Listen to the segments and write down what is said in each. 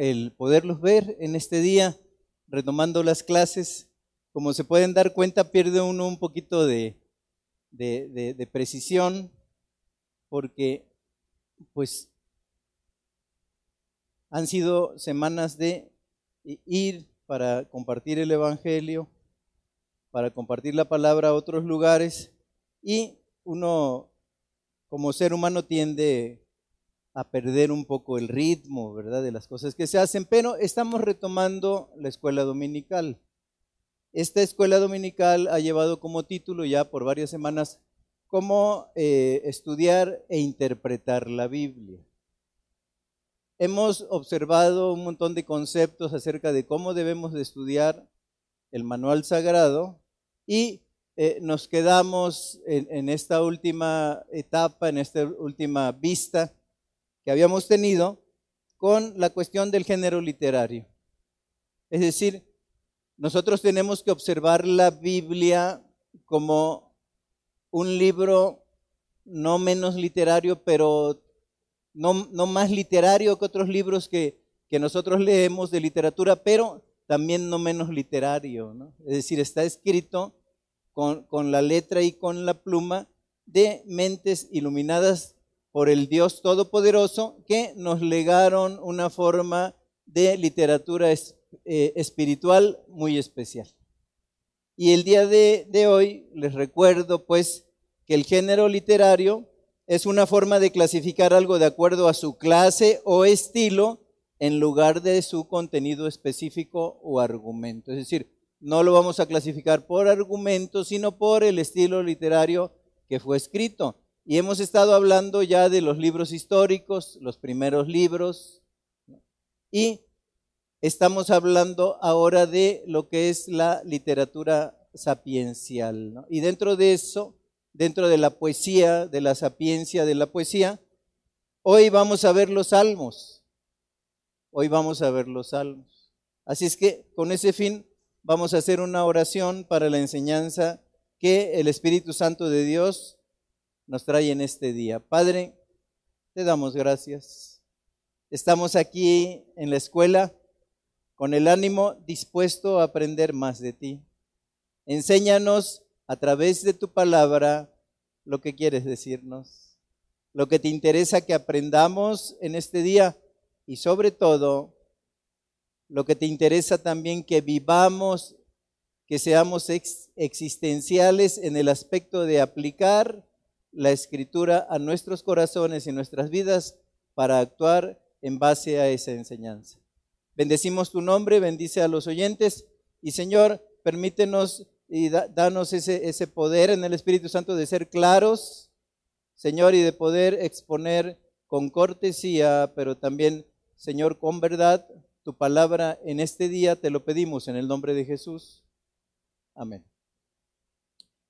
el poderlos ver en este día, retomando las clases. Como se pueden dar cuenta, pierde uno un poquito de, de, precisión, porque pues han sido semanas de ir para compartir el Evangelio, para compartir la palabra a otros lugares y uno como ser humano tiende a perder un poco el ritmo, ¿verdad? De las cosas que se hacen, pero estamos retomando la escuela dominical. Esta escuela dominical ha llevado como título ya por varias semanas cómo eh, estudiar e interpretar la Biblia. Hemos observado un montón de conceptos acerca de cómo debemos de estudiar el manual sagrado y eh, nos quedamos en esta última etapa, en esta última vista, habíamos tenido con la cuestión del género literario. Es decir, nosotros tenemos que observar la Biblia como un libro no menos literario, pero no, no más literario que otros libros que, que, nosotros leemos de literatura, pero también no menos literario. Es decir, está escrito con, con la letra y con la pluma de mentes iluminadas por el Dios Todopoderoso que nos legaron una forma de literatura eh, espiritual muy especial. Y el día de, de hoy les recuerdo pues que el género literario es una forma de clasificar algo de acuerdo a su clase o estilo en lugar de su contenido específico o argumento. Es decir, no lo vamos a clasificar por argumento, sino por el estilo literario que fue escrito. Y hemos estado hablando ya de los libros históricos, los primeros libros, y estamos hablando ahora de lo que es la literatura sapiencial. Y dentro de eso, dentro de la poesía, de la sapiencia de la poesía, hoy vamos a ver los salmos. Hoy vamos a ver los salmos. Así es que con ese fin vamos a hacer una oración para la enseñanza que el Espíritu Santo de Dios nos trae en este día. Padre, te damos gracias. Estamos aquí en la escuela con el ánimo dispuesto a aprender más de ti. Enséñanos a través de tu palabra lo que quieres decirnos, lo que te interesa que aprendamos en este día y sobre todo lo que te interesa también que vivamos, que seamos existenciales en el aspecto de aplicar la escritura a nuestros corazones y nuestras vidas para actuar en base a esa enseñanza. Bendecimos tu nombre, bendice a los oyentes y Señor, permítenos y danos ese, ese poder en el Espíritu Santo de ser claros, Señor, y de poder exponer con cortesía, pero también, Señor, con verdad, tu palabra en este día, te lo pedimos en el nombre de Jesús. Amén.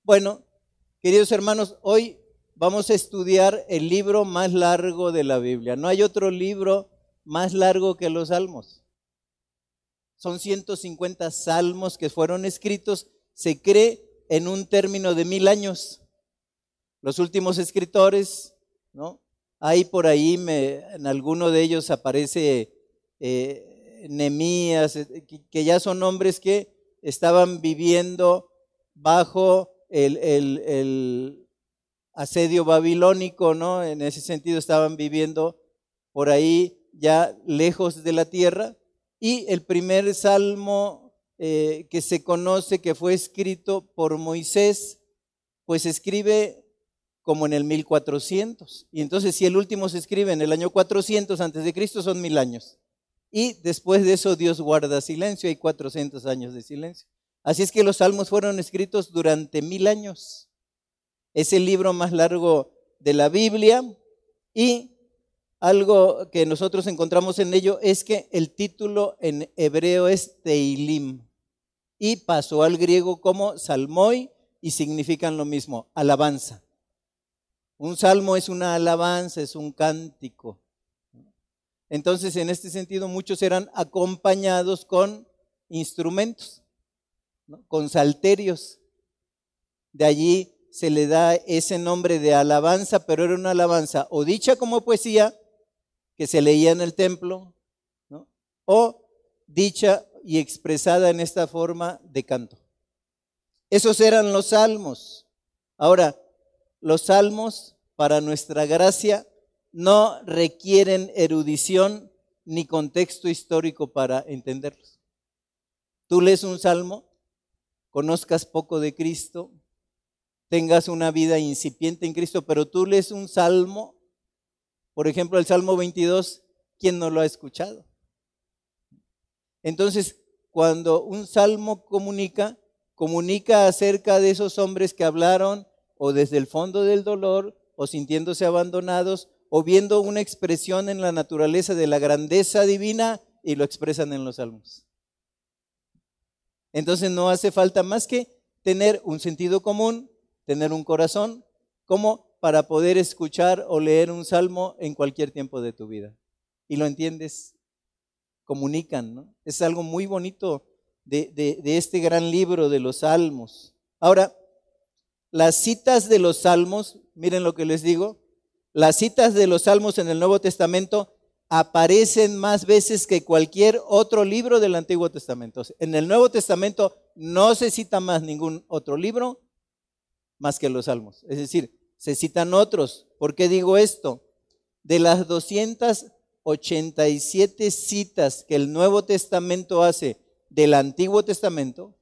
Bueno, queridos hermanos, hoy vamos a estudiar el libro más largo de la Biblia. No hay otro libro más largo que los salmos. Son 150 salmos que fueron escritos, se cree, en un término de mil años. Los últimos escritores, ¿no? Hay por ahí, en alguno de ellos aparece eh, Nemías, eh, que ya son hombres que estaban viviendo bajo el, el asedio babilónico, ¿no? En ese sentido estaban viviendo por ahí ya lejos de la tierra. Y el primer salmo eh, que se conoce que fue escrito por Moisés, pues escribe como en el 1400. Y entonces si el último se escribe en el año 400 antes de Cristo son mil años. Y después de eso Dios guarda silencio, hay 400 años de silencio. Así es que los salmos fueron escritos durante mil años. Es el libro más largo de la Biblia y algo que nosotros encontramos en ello es que el título en hebreo es Teilim y pasó al griego como salmoi y significan lo mismo, alabanza. Un salmo es una alabanza, es un cántico. Entonces, en este sentido, muchos eran acompañados con instrumentos, con salterios. De allí se le da ese nombre de alabanza, pero era una alabanza o dicha como poesía, que se leía en el templo, o dicha y expresada en esta forma de canto. Esos eran los salmos. Ahora, los salmos, para nuestra gracia, no requieren erudición ni contexto histórico para entenderlos. Tú lees un salmo, conozcas poco de Cristo, tengas una vida incipiente en Cristo, pero tú lees un salmo, por ejemplo, el Salmo 22, ¿quién no lo ha escuchado? Entonces, cuando un salmo comunica, comunica acerca de esos hombres que hablaron o desde el fondo del dolor o sintiéndose abandonados o viendo una expresión en la naturaleza de la grandeza divina y lo expresan en los salmos. Entonces no hace falta más que tener un sentido común, tener un corazón, como para poder escuchar o leer un salmo en cualquier tiempo de tu vida. Y lo entiendes, comunican, ¿no? Es algo muy bonito de, de este gran libro de los salmos. Ahora, las citas de los salmos, miren lo que les digo, las citas de los salmos en el Nuevo Testamento aparecen más veces que cualquier otro libro del Antiguo Testamento. En el Nuevo Testamento no se cita más ningún otro libro más que los salmos. Es decir, se citan otros. ¿Por qué digo esto? De las 287 citas que el Nuevo Testamento hace del Antiguo Testamento,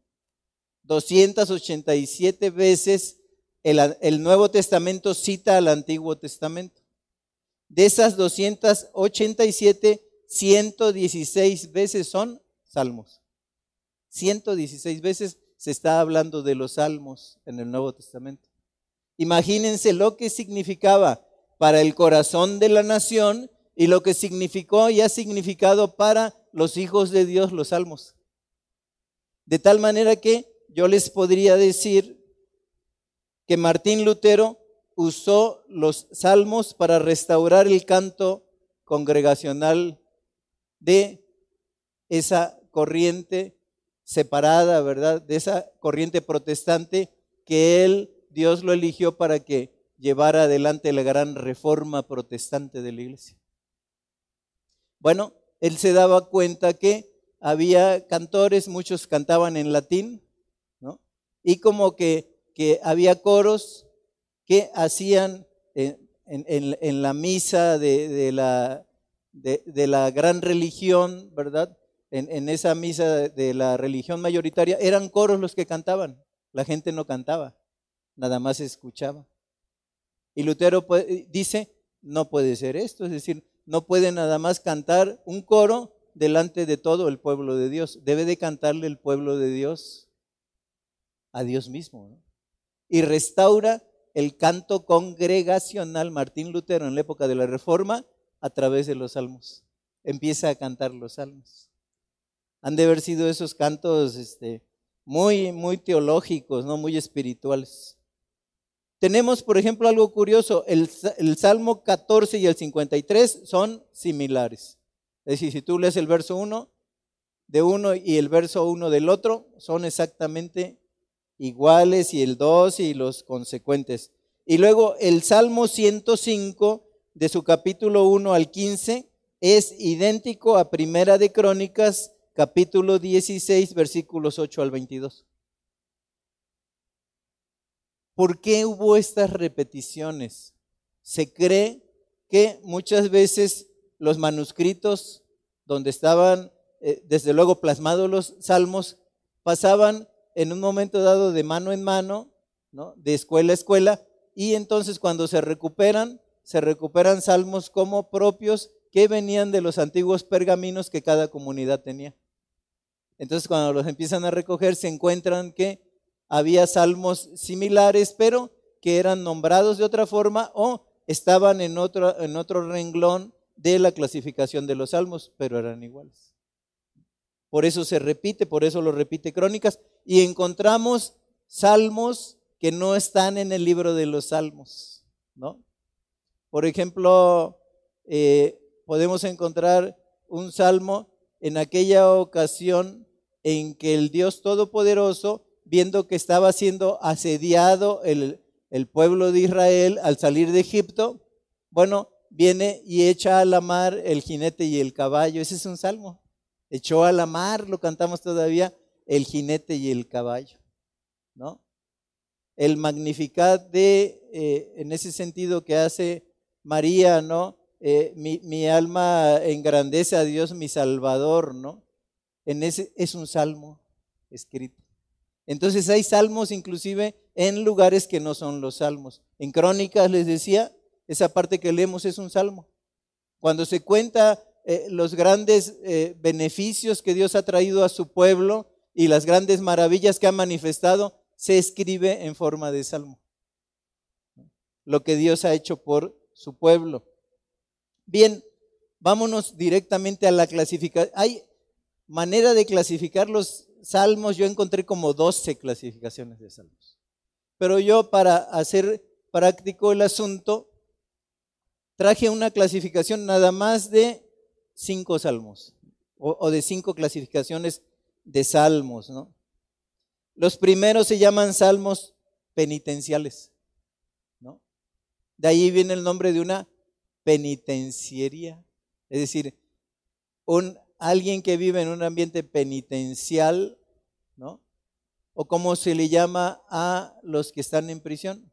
287 veces el, Nuevo Testamento cita al Antiguo Testamento. De esas 287, 116 veces son salmos. 116 veces se está hablando de los salmos en el Nuevo Testamento. Imagínense lo que significaba para el corazón de la nación y lo que significó y ha significado para los hijos de Dios los salmos. De tal manera que yo les podría decir que Martín Lutero usó los salmos para restaurar el canto congregacional de esa corriente separada, ¿verdad? De esa corriente protestante que él, Dios lo eligió para que llevara adelante la gran reforma protestante de la iglesia. Bueno, él se daba cuenta que había cantores, muchos cantaban en latín, ¿no? Y como que que había coros que hacían en, la misa de, la, de, la, gran religión, ¿verdad? En, esa misa de la religión mayoritaria, eran coros los que cantaban, la gente no cantaba, nada más escuchaba. Y Lutero dice, no puede ser esto, es decir, no puede nada más cantar un coro delante de todo el pueblo de Dios, debe de cantarle el pueblo de Dios a Dios mismo. y restaura el canto congregacional Martín Lutero en la época de la Reforma a través de los salmos. Empieza a cantar los salmos. Han de haber sido esos cantos este, muy, muy teológicos, ¿no? muy espirituales. Tenemos, por ejemplo, algo curioso, el, el, Salmo 14 y el 53 son similares. Es decir, si tú lees el verso 1 de uno y el verso 1 del otro, son exactamente iguales y el 2 y los consecuentes. Y luego el Salmo 105 de su capítulo 1 al 15 es idéntico a Primera de Crónicas capítulo 16 versículos 8 al 22. ¿Por qué hubo estas repeticiones? Se cree que muchas veces los manuscritos donde estaban eh, desde luego plasmados los salmos pasaban en un momento dado de mano en mano, ¿no? de escuela a escuela, y entonces cuando se recuperan, se recuperan salmos como propios que venían de los antiguos pergaminos que cada comunidad tenía. Entonces cuando los empiezan a recoger se encuentran que había salmos similares, pero que eran nombrados de otra forma o estaban en otro, en otro renglón de la clasificación de los salmos, pero eran iguales. Por eso se repite, por eso lo repite Crónicas. Y encontramos salmos que no están en el libro de los salmos, ¿no? Por ejemplo, eh, podemos encontrar un salmo en aquella ocasión en que el Dios Todopoderoso, viendo que estaba siendo asediado el, el pueblo de Israel al salir de Egipto, bueno, viene y echa a la mar el jinete y el caballo. Ese es un salmo. echó a la mar, lo cantamos todavía, el jinete y el caballo, ¿no? El magnificat de, eh, en ese sentido que hace María, ¿no? Eh, mi, mi, alma engrandece a Dios mi Salvador, ¿no? En ese es un salmo escrito. Entonces hay salmos inclusive en lugares que no son los salmos. En Crónicas les decía, esa parte que leemos es un salmo. Cuando se cuenta eh, los grandes eh, beneficios que Dios ha traído a su pueblo y las grandes maravillas que ha manifestado, se escribe en forma de salmo. Lo que Dios ha hecho por su pueblo. Bien, vámonos directamente a la clasificación. Hay manera de clasificar los salmos, yo encontré como 12 clasificaciones de salmos. Pero yo para hacer práctico el asunto, traje una clasificación nada más de cinco salmos o, de cinco clasificaciones de salmos, ¿no? Los primeros se llaman salmos penitenciales, ¿no? De ahí viene el nombre de una penitenciaria, es decir, un, alguien que vive en un ambiente penitencial, ¿no? O como se le llama a los que están en prisión.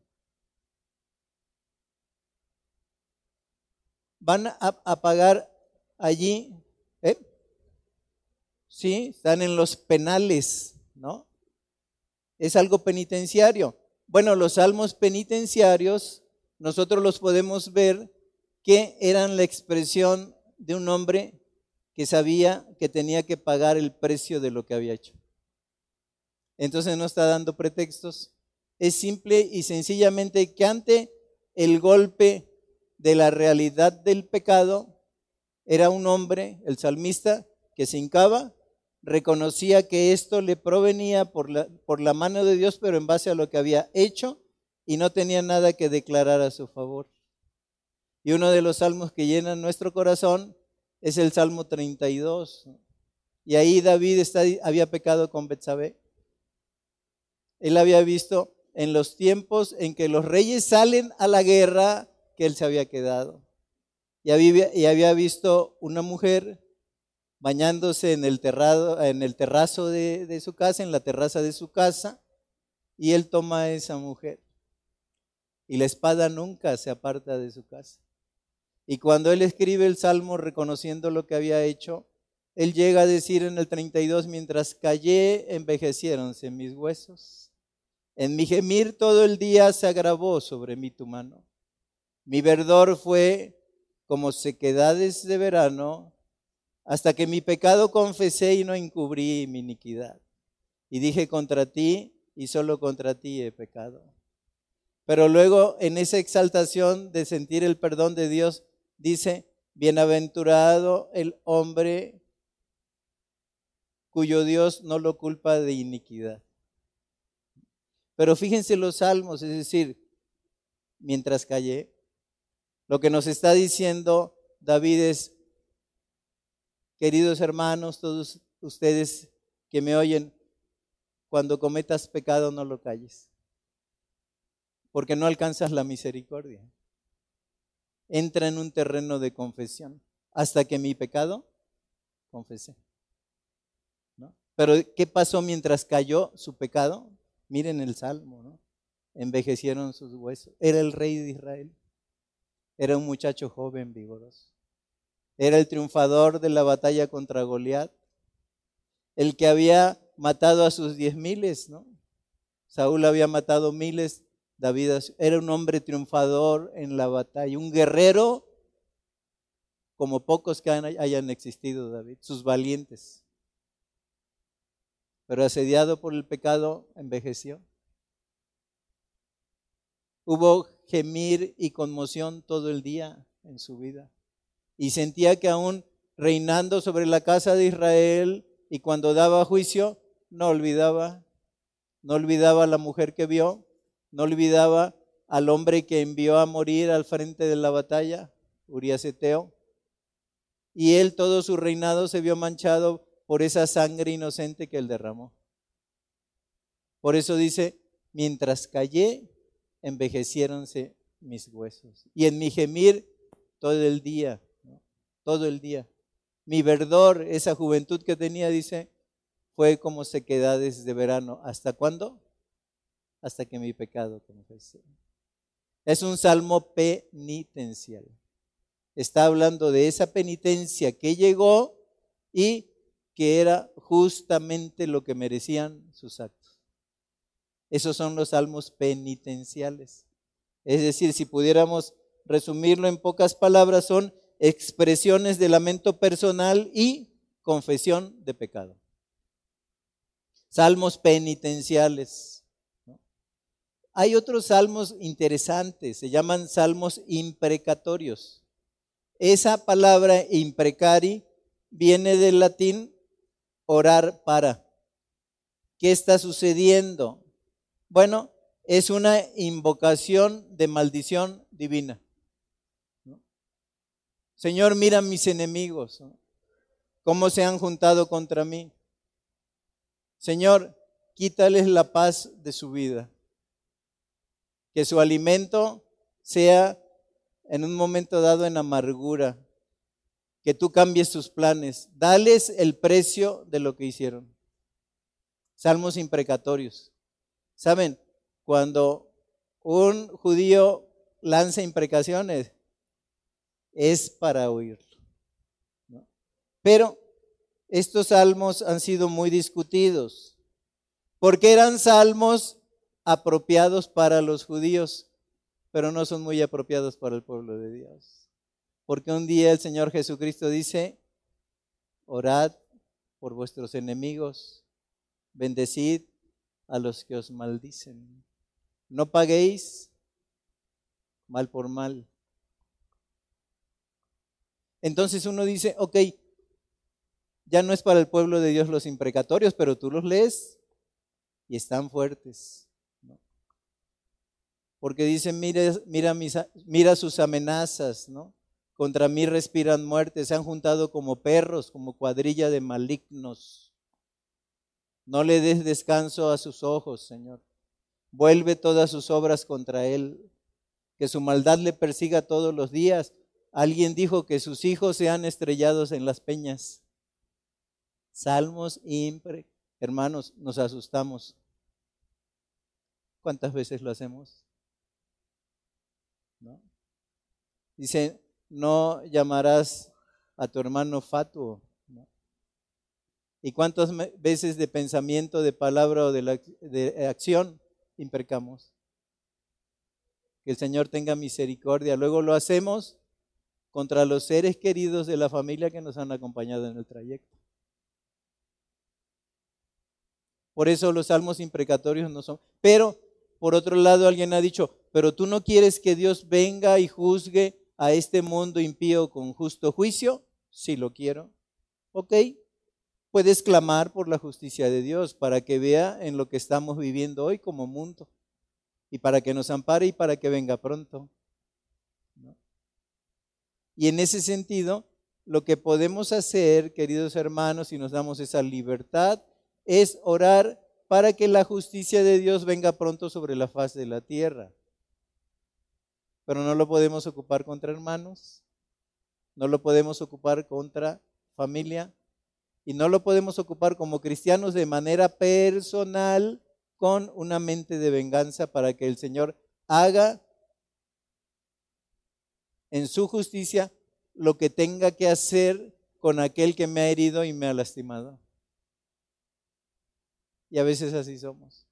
Van a, pagar allí, ¿eh? Sí, están en los penales, ¿no? Es algo penitenciario. Bueno, los salmos penitenciarios, nosotros los podemos ver que eran la expresión de un hombre que sabía que tenía que pagar el precio de lo que había hecho. Entonces no está dando pretextos. Es simple y sencillamente que ante el golpe de la realidad del pecado, era un hombre, el salmista, que se hincaba, reconocía que esto le provenía por la, por la mano de Dios, pero en base a lo que había hecho, y no tenía nada que declarar a su favor. Y uno de los salmos que llenan nuestro corazón es el Salmo 32. Y ahí David había pecado con Betsabé. Él había visto en los tiempos en que los reyes salen a la guerra que él se había quedado y había, visto una mujer bañándose en el, terrado, en el terrazo de, de su casa, en la terraza de su casa, y él toma a esa mujer. Y la espada nunca se aparta de su casa. Y cuando él escribe el salmo reconociendo lo que había hecho, él llega a decir en el 32, mientras callé, envejeciéronse mis huesos. En mi gemir todo el día se agravó sobre mí tu mano. Mi verdor fue como sequedades de verano, hasta que mi pecado confesé y no encubrí mi iniquidad. Y dije contra ti y solo contra ti he pecado. Pero luego en esa exaltación de sentir el perdón de Dios, dice, bienaventurado el hombre cuyo Dios no lo culpa de iniquidad. Pero fíjense los salmos, es decir, mientras callé, lo que nos está diciendo David es, queridos hermanos, todos ustedes que me oyen, cuando cometas pecado no lo calles, porque no alcanzas la misericordia. Entra en un terreno de confesión hasta que mi pecado confesé. ¿no? Pero ¿qué pasó mientras cayó su pecado? Miren el salmo, ¿no? Envejecieron sus huesos. Era el rey de Israel. Era un muchacho joven, vigoroso. Era el triunfador de la batalla contra Goliat. El que había matado a sus diez miles, ¿no? Saúl había matado miles, David era un hombre triunfador en la batalla, un guerrero como pocos que hayan existido, David, sus valientes. Pero asediado por el pecado, envejeció. Hubo gemir y conmoción todo el día en su vida. Y sentía que aún reinando sobre la casa de Israel y cuando daba juicio, no olvidaba, no olvidaba a la mujer que vio, no olvidaba al hombre que envió a morir al frente de la batalla, Urias Eteo. Y él todo su reinado se vio manchado por esa sangre inocente que él derramó. Por eso dice, mientras callé, envejeciéronse mis huesos. Y en mi gemir todo el día, todo el día. mi verdor, esa juventud que tenía, dice, fue como sequedades de verano. ¿Hasta cuándo? Hasta que mi pecado confesé. Es un salmo penitencial. Está hablando de esa penitencia que llegó y que era justamente lo que merecían sus actos. Esos son los salmos penitenciales. Es decir, si pudiéramos resumirlo en pocas palabras, son expresiones de lamento personal y confesión de pecado. Salmos penitenciales. Hay otros salmos interesantes, se llaman salmos imprecatorios. Esa palabra imprecari viene del latín orar para. ¿Qué está sucediendo? Bueno, es una invocación de maldición divina. Señor, mira mis enemigos, cómo se han juntado contra mí. Señor, quítales la paz de su vida. Que su alimento sea en un momento dado en amargura. Que tú cambies sus planes. Dales el precio de lo que hicieron. Salmos imprecatorios. ¿Saben? Cuando un judío lanza imprecaciones, es para oírlo. Pero estos salmos han sido muy discutidos, porque eran salmos apropiados para los judíos, pero no son muy apropiados para el pueblo de Dios. Porque un día el Señor Jesucristo dice, orad por vuestros enemigos, bendecid a los que os maldicen. No paguéis mal por mal. Entonces uno dice, ok, ya no es para el pueblo de Dios los imprecatorios, pero tú los lees y están fuertes. Porque mira, mira, mira sus amenazas, ¿no? Contra mí respiran muerte, se han juntado como perros, como cuadrilla de malignos. No le des descanso a sus ojos, Señor. Vuelve todas sus obras contra él. Que su maldad le persiga todos los días. Alguien dijo que sus hijos sean estrellados en las peñas. Salmos impre. Hermanos, nos asustamos. ¿Cuántas veces lo hacemos? Dice, no llamarás a tu hermano fatuo. ¿Y cuántas veces de pensamiento, de palabra o de, de acción impercamos? Que el Señor tenga misericordia. Luego lo hacemos contra los seres queridos de la familia que nos han acompañado en el trayecto. Por eso los salmos imprecatorios no son. Pero, por otro lado, alguien ha dicho, pero tú no quieres que Dios venga y juzgue a este mundo impío con justo juicio? Sí lo quiero. ¿Ok? Puedes clamar por la justicia de Dios para que vea en lo que estamos viviendo hoy como mundo y para que nos ampare y para que venga pronto. Y en ese sentido, lo que podemos hacer, queridos hermanos, si nos damos esa libertad, es orar para que la justicia de Dios venga pronto sobre la faz de la tierra pero no lo podemos ocupar contra hermanos, no lo podemos ocupar contra familia y no lo podemos ocupar como cristianos de manera personal con una mente de venganza para que el Señor haga en su justicia lo que tenga que hacer con aquel que me ha herido y me ha lastimado. Y a veces así somos.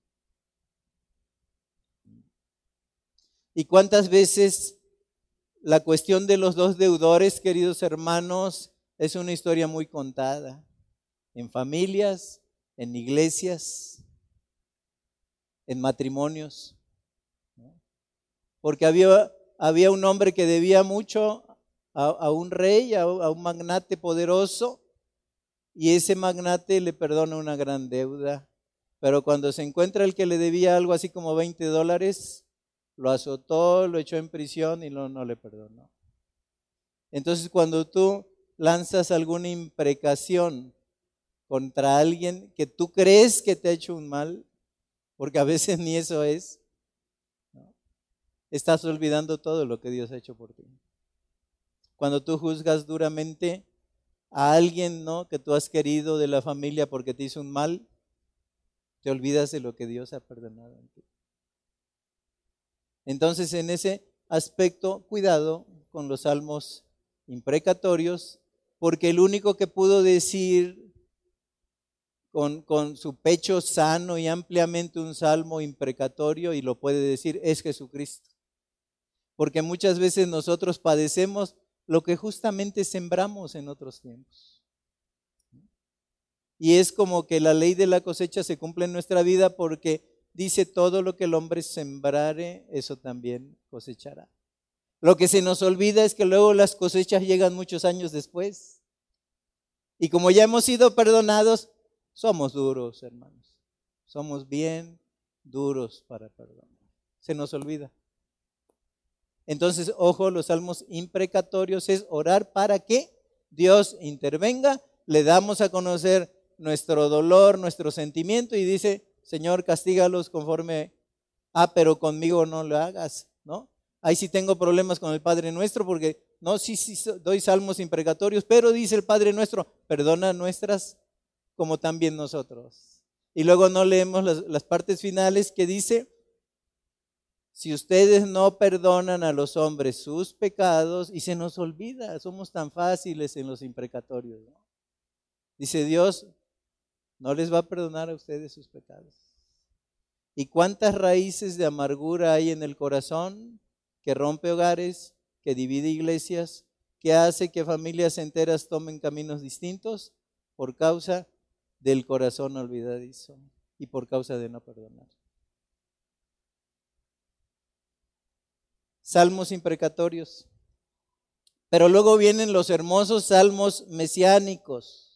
¿Y cuántas veces la cuestión de los dos deudores, queridos hermanos, es una historia muy contada? En familias, en iglesias, en matrimonios. Porque había, había un hombre que debía mucho a, un rey, a, a un magnate poderoso, y ese magnate le perdona una gran deuda. Pero cuando se encuentra el que le debía algo así como 20 dólares, lo azotó, lo echó en prisión y no, no le perdonó. Entonces cuando tú lanzas alguna imprecación contra alguien que tú crees que te ha hecho un mal, porque a veces ni eso es, estás olvidando todo lo que Dios ha hecho por ti. Cuando tú juzgas duramente a alguien, ¿no? Que tú has querido de la familia porque te hizo un mal, te olvidas de lo que Dios ha perdonado en ti. Entonces, en ese aspecto, cuidado con los salmos imprecatorios, porque el único que pudo decir con, con, su pecho sano y ampliamente un salmo imprecatorio, y lo puede decir, es Jesucristo. Porque muchas veces nosotros padecemos lo que justamente sembramos en otros tiempos. Y es como que la ley de la cosecha se cumple en nuestra vida porque dice todo lo que el hombre sembrare, eso también cosechará. Lo que se nos olvida es que luego las cosechas llegan muchos años después. Y como ya hemos sido perdonados, somos duros, hermanos. Somos bien duros para perdonar. Se nos olvida. Entonces, ojo, los salmos imprecatorios es orar para que Dios intervenga, le damos a conocer nuestro dolor, nuestro sentimiento y dice, Señor, castígalos conforme, ah, pero conmigo no lo hagas, ¿no? Ahí sí tengo problemas con el Padre Nuestro porque, no, sí, sí, doy salmos imprecatorios, pero dice el Padre Nuestro, perdona nuestras como también nosotros. Y luego no leemos las, partes finales que dice, si ustedes no perdonan a los hombres sus pecados, y se nos olvida, somos tan fáciles en los imprecatorios. Dice Dios, no les va a perdonar a ustedes sus pecados. ¿Y cuántas raíces de amargura hay en el corazón que rompe hogares, que divide iglesias, que hace que familias enteras tomen caminos distintos por causa del corazón olvidadizo y por causa de no perdonar? salmos imprecatorios. Pero luego vienen los hermosos salmos mesiánicos.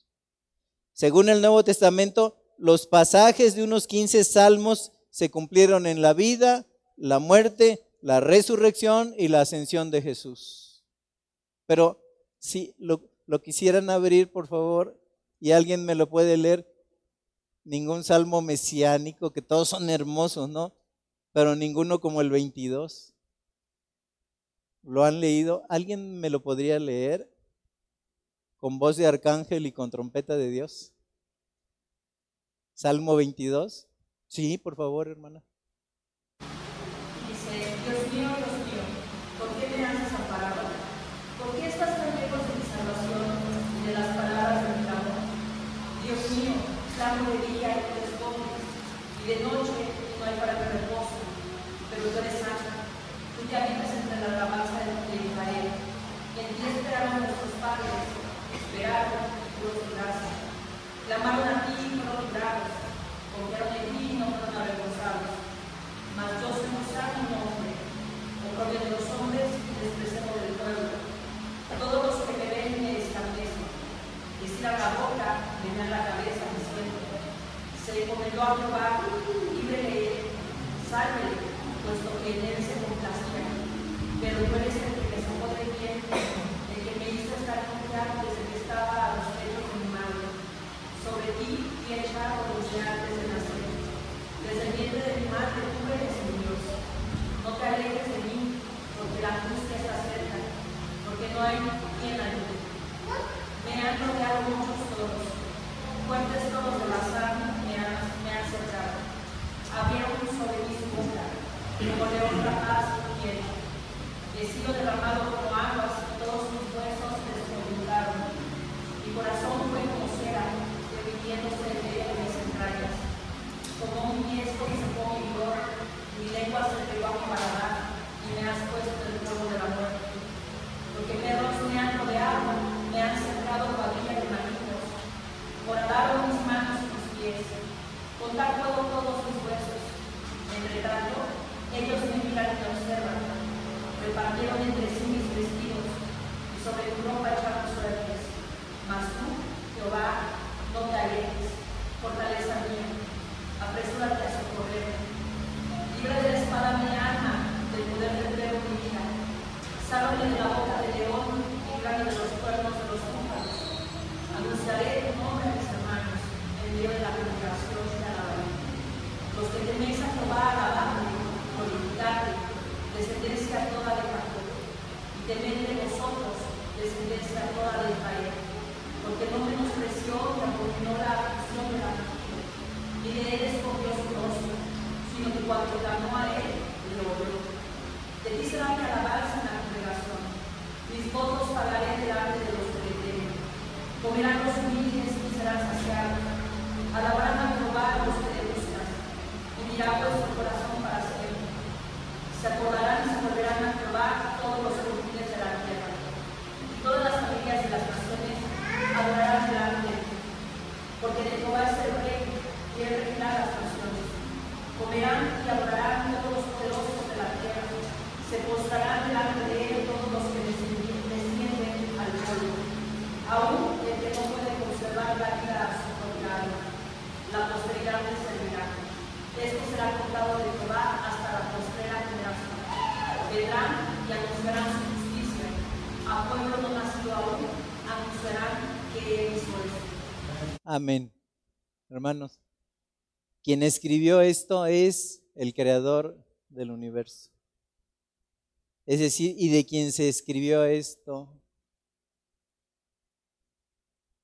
Según el Nuevo Testamento, los pasajes de unos 15 salmos se cumplieron en la vida, la muerte, la resurrección y la ascensión de Jesús. Pero si lo, lo quisieran abrir, por favor, y alguien me lo puede leer, ningún salmo mesiánico, que todos son hermosos, ¿no? Pero ninguno como el 22. ¿Lo han leído? ¿Alguien me lo podría leer con voz de arcángel y con trompeta de Dios? Salmo 22. Sí, por favor, hermana. Dice, Dios mío, Dios mío, ¿por qué me has desamparado? ¿Por qué estás tan lejos de mi salvación y de las palabras de mi clamor? Dios mío, clamo de día y te respondes, y de noche no hay para que reposo, pero tú eres santo Tú ya habitas entre la alabanza de Israel. En ti esperaron nuestros padres, esperaron y fueron gracia. Clamaron a ti y fueron librados. Confiaron en ti y no fueron avergonzados. Mas yo soy santo nombre, oprobio de los hombres y despreciado del pueblo. Todos los que me ven me escarnecen. Estiran la boca, me dan la cabeza diciendo, se encomendó a Jehová, líbrele, sálvele, puesto que en él se pero tú eres el que me sacó de bien, el que me hizo estar confiado desde que estaba a los pechos de mi madre. Sobre ti y echado los antes de nacer. Desde de mi madre tú eres mi Dios. No te alejes de mí, porque la angustia está cerca, porque no hay quien ayude. Me han rodeado muchos todos, Y adorarán todos los poderosos de la tierra. Se postrarán delante de él todos los que descienden al polvo. Aún el que no puede conservar la vida a su propia alma. La posteridad le servirá. Esto será contado de Jehová hasta la postrera generación. Vendrán y anunciarán su justicia. A pueblo no nacido aún, anunciarán que él hizo esto. Amén. Hermanos, quien escribió esto es el creador del universo. Es decir, y de quien se escribió esto,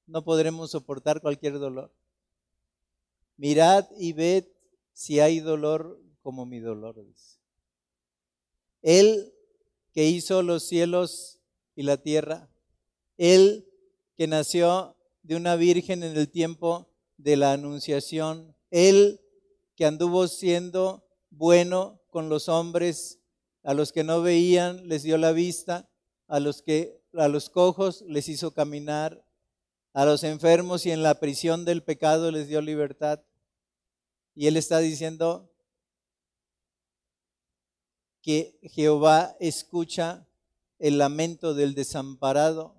no podremos soportar cualquier dolor. Mirad y ved si hay dolor como mi dolor. Él que hizo los cielos y la tierra, Él que nació de una virgen en el tiempo de la anunciación, Él que anduvo siendo bueno con los hombres, a los que no veían les dio la vista, a los que a los cojos les hizo caminar, a los enfermos y en la prisión del pecado les dio libertad. Y él está diciendo que Jehová escucha el lamento del desamparado.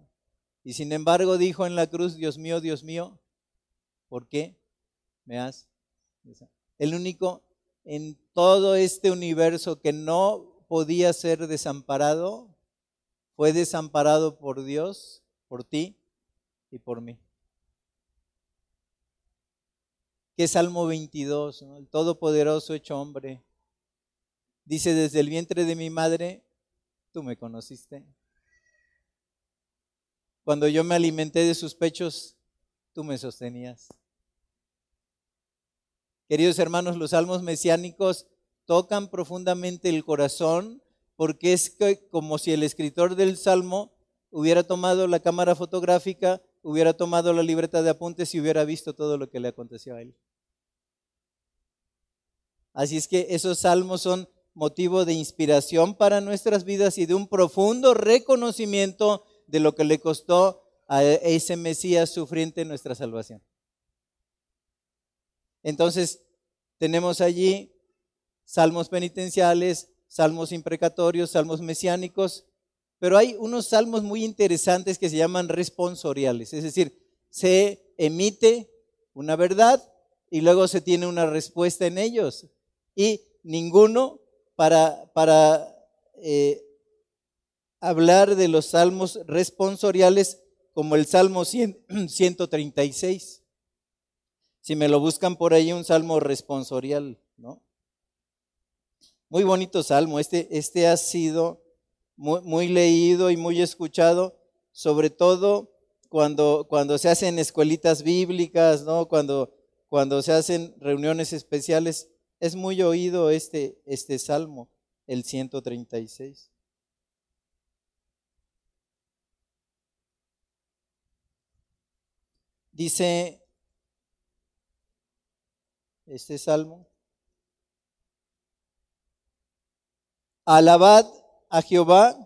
Y sin embargo dijo en la cruz, Dios mío, Dios mío, ¿por qué me has? El único en todo este universo que no podía ser desamparado, fue desamparado por Dios, por ti y por mí. Que Salmo 22, ¿no? el Todopoderoso hecho hombre. Dice, desde el vientre de mi madre, tú me conociste. Cuando yo me alimenté de sus pechos, tú me sostenías. Queridos hermanos, los salmos mesiánicos tocan profundamente el corazón porque es como si el escritor del salmo hubiera tomado la cámara fotográfica, hubiera tomado la libreta de apuntes y hubiera visto todo lo que le aconteció a él. Así es que esos salmos son motivo de inspiración para nuestras vidas y de un profundo reconocimiento de lo que le costó a ese Mesías sufriente nuestra salvación. Entonces, tenemos allí salmos penitenciales, salmos imprecatorios, salmos mesiánicos, pero hay unos salmos muy interesantes que se llaman responsoriales, es decir, se emite una verdad y luego se tiene una respuesta en ellos. Y ninguno para, para eh, hablar de los salmos responsoriales como el Salmo 136. Si me lo buscan por ahí, un salmo responsorial, ¿no? Muy bonito salmo. Este, este ha sido muy, muy, leído y muy escuchado, sobre todo cuando, cuando se hacen escuelitas bíblicas, ¿no? Cuando, cuando se hacen reuniones especiales. Es muy oído este, este salmo, el 136. Dice este salmo. Alabad a Jehová,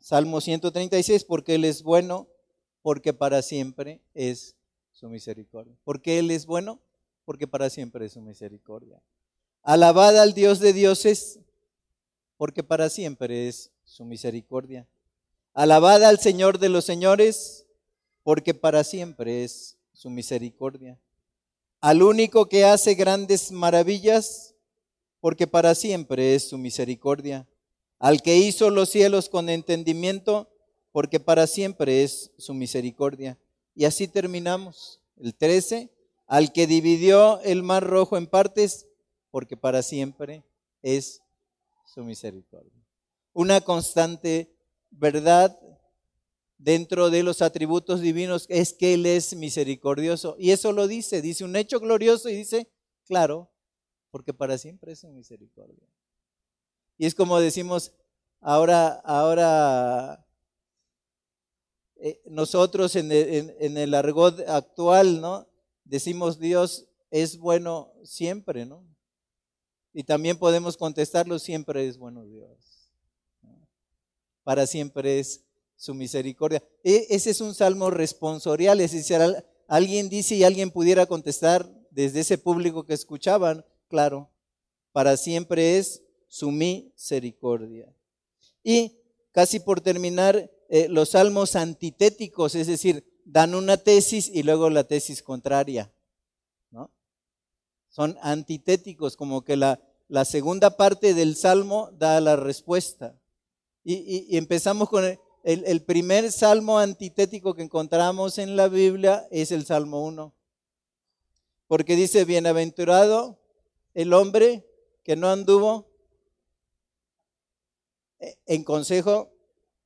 Salmo 136, porque Él es bueno, porque para siempre es su misericordia. ¿Por qué Él es bueno? Porque para siempre es su misericordia. Alabad al Dios de dioses, porque para siempre es su misericordia. Alabad al Señor de los señores, porque para siempre es su misericordia al único que hace grandes maravillas, porque para siempre es su misericordia, al que hizo los cielos con entendimiento, porque para siempre es su misericordia. Y así terminamos. El 13, al que dividió el mar rojo en partes, porque para siempre es su misericordia. Una constante verdad dentro de los atributos divinos es que Él es misericordioso. Y eso lo dice, dice un hecho glorioso y dice Claro, porque para siempre es su misericordia. Y es como decimos, ahora, ahora eh, nosotros en el, en argot actual, ¿no? Decimos Dios es bueno siempre, ¿no? Y también podemos contestarlo, siempre es bueno Dios. Para siempre es su misericordia. E, ese es un salmo responsorial, es decir, alguien dice y alguien pudiera contestar desde ese público que escuchaban, claro, para siempre es su misericordia. Y casi por terminar, eh, los salmos antitéticos, es decir, dan una tesis y luego la tesis contraria. Son antitéticos, como que la, segunda parte del salmo da la respuesta. Y, empezamos con el, el, primer salmo antitético que encontramos en la Biblia, es el Salmo 1. Porque dice, bienaventurado el hombre que no anduvo en consejo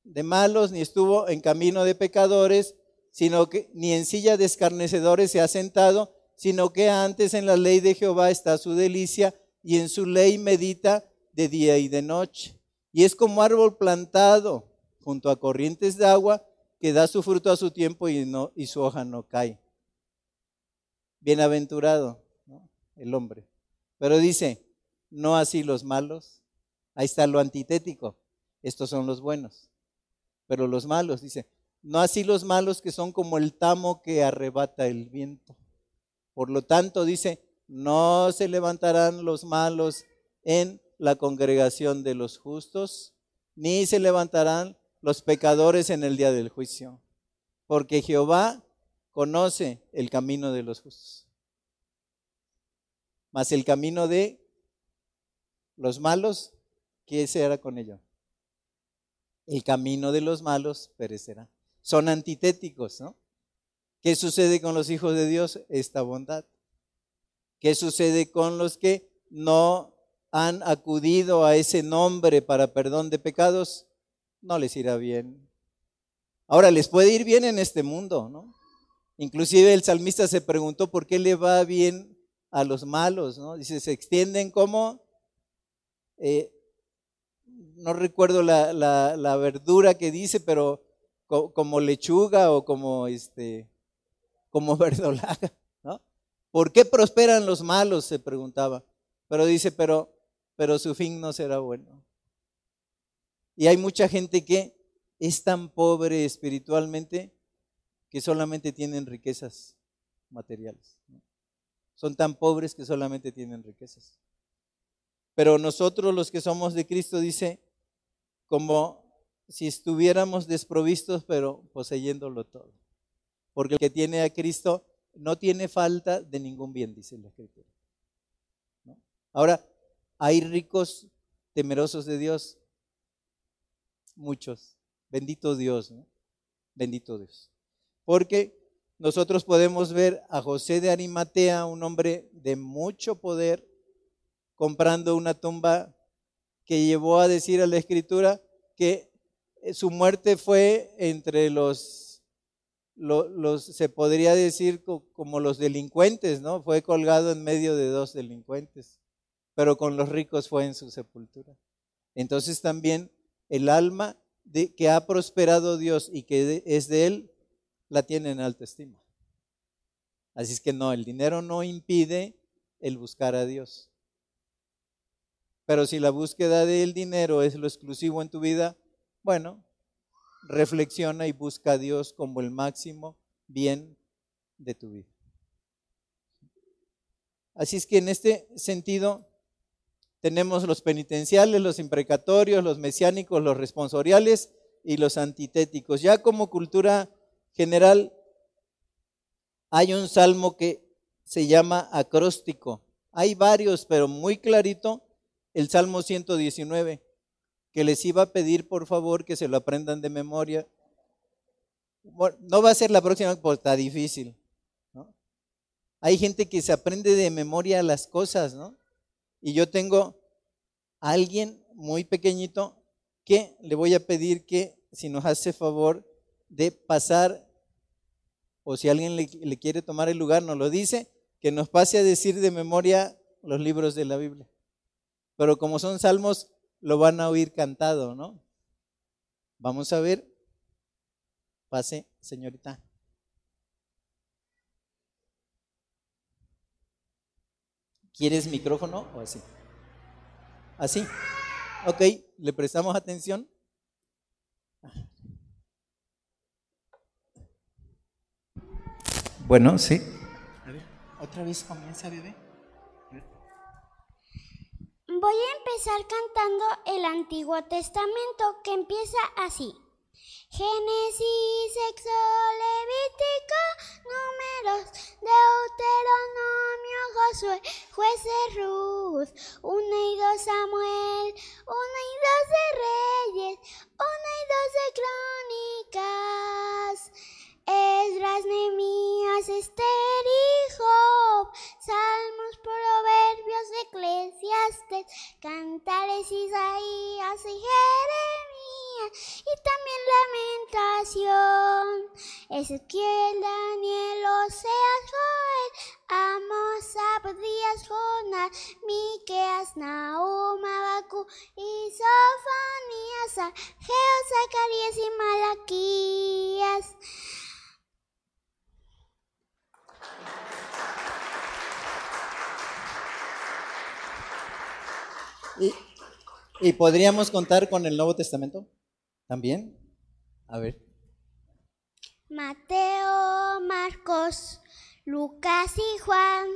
de malos, ni estuvo en camino de pecadores, sino que ni en silla de escarnecedores se ha sentado, sino que antes en la ley de Jehová está su delicia y en su ley medita de día y de noche. Y es como árbol plantado junto a corrientes de agua que da su fruto a su tiempo y, no, y su hoja no cae. Bienaventurado el hombre. Pero dice, no así los malos. Ahí está lo antitético. Estos son los buenos. Pero los malos, dice, no así los malos que son como el tamo que arrebata el viento. Por lo tanto, dice, no se levantarán los malos en la congregación de los justos, ni se levantarán los pecadores en el día del juicio, porque Jehová conoce el camino de los justos. Mas el camino de los malos, ¿qué será con ello? El camino de los malos perecerá. Son antitéticos, ¿no? ¿Qué sucede con los hijos de Dios? Esta bondad. ¿Qué sucede con los que no han acudido a ese nombre para perdón de pecados? No les irá bien. Ahora, les puede ir bien en este mundo, ¿no? Inclusive el salmista se preguntó por qué le va bien a los malos, ¿no? Dice, se extienden como, eh, no recuerdo la, la, verdura que dice, pero como lechuga o como, este, como verdolaga. ¿Por qué prosperan los malos? se preguntaba. Pero dice, pero, pero su fin no será bueno. Y hay mucha gente que es tan pobre espiritualmente que solamente tienen riquezas materiales. Son tan pobres que solamente tienen riquezas. Pero nosotros los que somos de Cristo dice, como si estuviéramos desprovistos, pero poseyéndolo todo. Porque el que tiene a Cristo no tiene falta de ningún bien, dice la Escritura. Ahora, ¿hay ricos temerosos de Dios? Muchos. Bendito Dios. Bendito Dios. Porque nosotros podemos ver a José de Arimatea, un hombre de mucho poder, comprando una tumba que llevó a decir a la escritura que su muerte fue entre los los, se podría decir como los delincuentes, ¿no? Fue colgado en medio de dos delincuentes, pero con los ricos fue en su sepultura. Entonces también el alma que ha prosperado Dios y que es de Él, la tiene en alta estima. Así es que no, el dinero no impide el buscar a Dios. Pero si la búsqueda del dinero es lo exclusivo en tu vida, bueno, reflexiona y busca a Dios como el máximo bien de tu vida. Así es que en este sentido tenemos los penitenciales, los imprecatorios, los mesiánicos, los responsoriales y los antitéticos. Ya como cultura general hay un salmo que se llama acróstico. Hay varios, pero muy clarito el Salmo 119 que les iba a pedir por favor que se lo aprendan de memoria. no va a ser la próxima porque está difícil. Hay gente que se aprende de memoria las cosas, ¿no? Y yo tengo a alguien muy pequeñito que le voy a pedir que si nos hace favor de pasar, o si alguien le, quiere tomar el lugar, nos lo dice, que nos pase a decir de memoria los libros de la Biblia. Pero como son salmos, lo van a oír cantado, ¿no? Vamos a ver. Pase, señorita. ¿Quieres micrófono o así? Así. Ok, le prestamos atención. Bueno, sí. A ver, otra vez comienza, bebé. Voy a empezar cantando el Antiguo Testamento que empieza así. Génesis, Éxodo, Levítico, Números, Deuteronomio, Josué, Jueces, Ruth, una y dos Samuel, una y dos de Reyes, una y dos de Crónicas. Esdras, Nehemías, Esther y Job, Salmos, Proverbios, Eclesiastes, Cantares, Isaías y Jeremías, y también Lamentación. Ezequiel, Daniel, Oseas, Joel, Amos, Abdías, Jonás, Miqueas, Nahum, Habacuc y Sofonías, Ageo, Zacarías y Malaquías. ¿Y, podríamos contar con el Nuevo Testamento también? A ver. Mateo, Marcos, Lucas y Juan,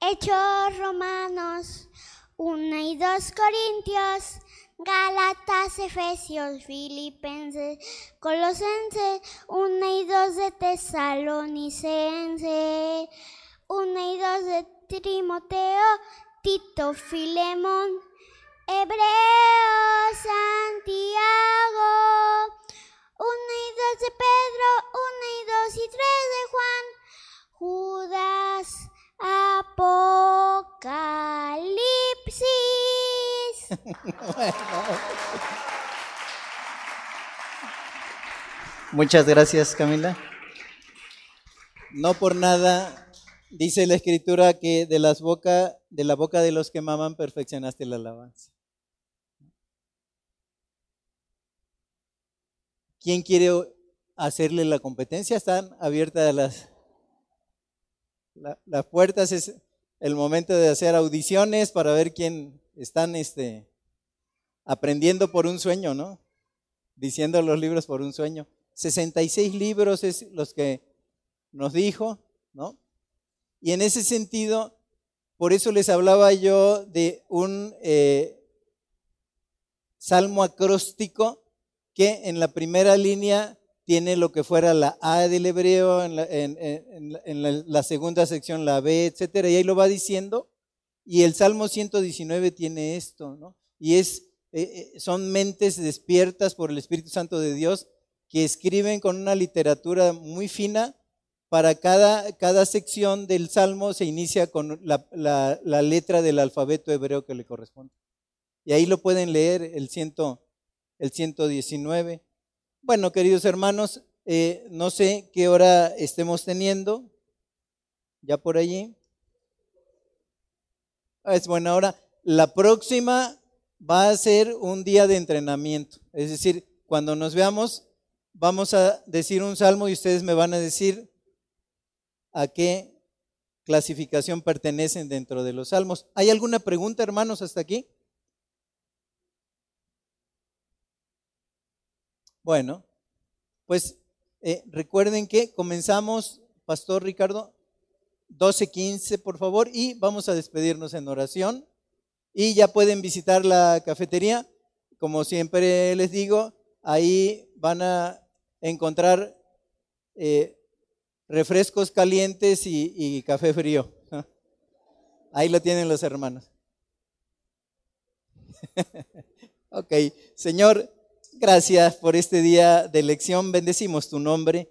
Hechos Romanos, 1 y 2 Corintios, Gálatas, Efesios, Filipenses, Colosenses, 1 y 2 de Tesalonicense, 1 y 2 de Timoteo, Tito, Filemón, Hebreo, Santiago, 1 y 2 de Pedro, 1 y 2 y 3 de Juan, Judas, Apocalipsis. Muchas gracias, Camila. No por nada dice la escritura que de las boca de la boca de los que maman perfeccionaste la alabanza. ¿Quién quiere hacerle la competencia? Están abiertas las la- las puertas es el momento de hacer audiciones para ver quién están este aprendiendo por un sueño, ¿no? Diciendo los libros por un sueño. 66 libros es los que nos dijo, ¿no? Y en ese sentido, por eso les hablaba yo de un eh, salmo acróstico que en la primera línea tiene lo que fuera la A del hebreo, en la, la- segunda sección la B, etcétera, y ahí lo va diciendo. Y el Salmo 119 tiene esto, ¿no? Y es, eh, eh, son mentes despiertas por el Espíritu Santo de Dios que escriben con una literatura muy fina. Para cada, cada sección del Salmo se inicia con la, la- la letra del alfabeto hebreo que le corresponde. Y ahí lo pueden leer, el, ciento, el 119. Bueno, queridos hermanos, eh, no sé qué hora estemos teniendo, ya por allí. Ah, Es buena hora. La próxima va a ser un día de entrenamiento. Es decir, cuando nos veamos, vamos a decir un salmo y ustedes me van a decir a qué clasificación pertenecen dentro de los salmos. ¿Hay alguna pregunta, hermanos, hasta aquí? Bueno, pues eh, recuerden que comenzamos, Pastor Ricardo, 12.15, por favor, y vamos a despedirnos en oración. Y ya pueden visitar la cafetería. Como siempre les digo, ahí van a encontrar eh, refrescos calientes y, y café frío. Ahí lo tienen los hermanos. ok, Señor, gracias por este día de lección. Bendecimos tu nombre.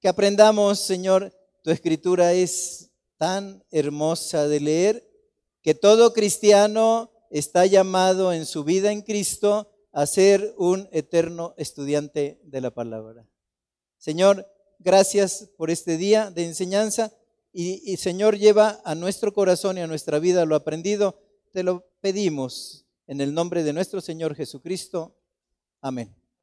Que aprendamos, Señor, tu escritura es tan hermosa de leer que todo cristiano está llamado en su vida en Cristo a ser un eterno estudiante de la palabra. Señor, gracias por este día de enseñanza y, y Señor lleva a nuestro corazón y a nuestra vida lo aprendido. Te lo pedimos en el nombre de nuestro Señor Jesucristo. Amén.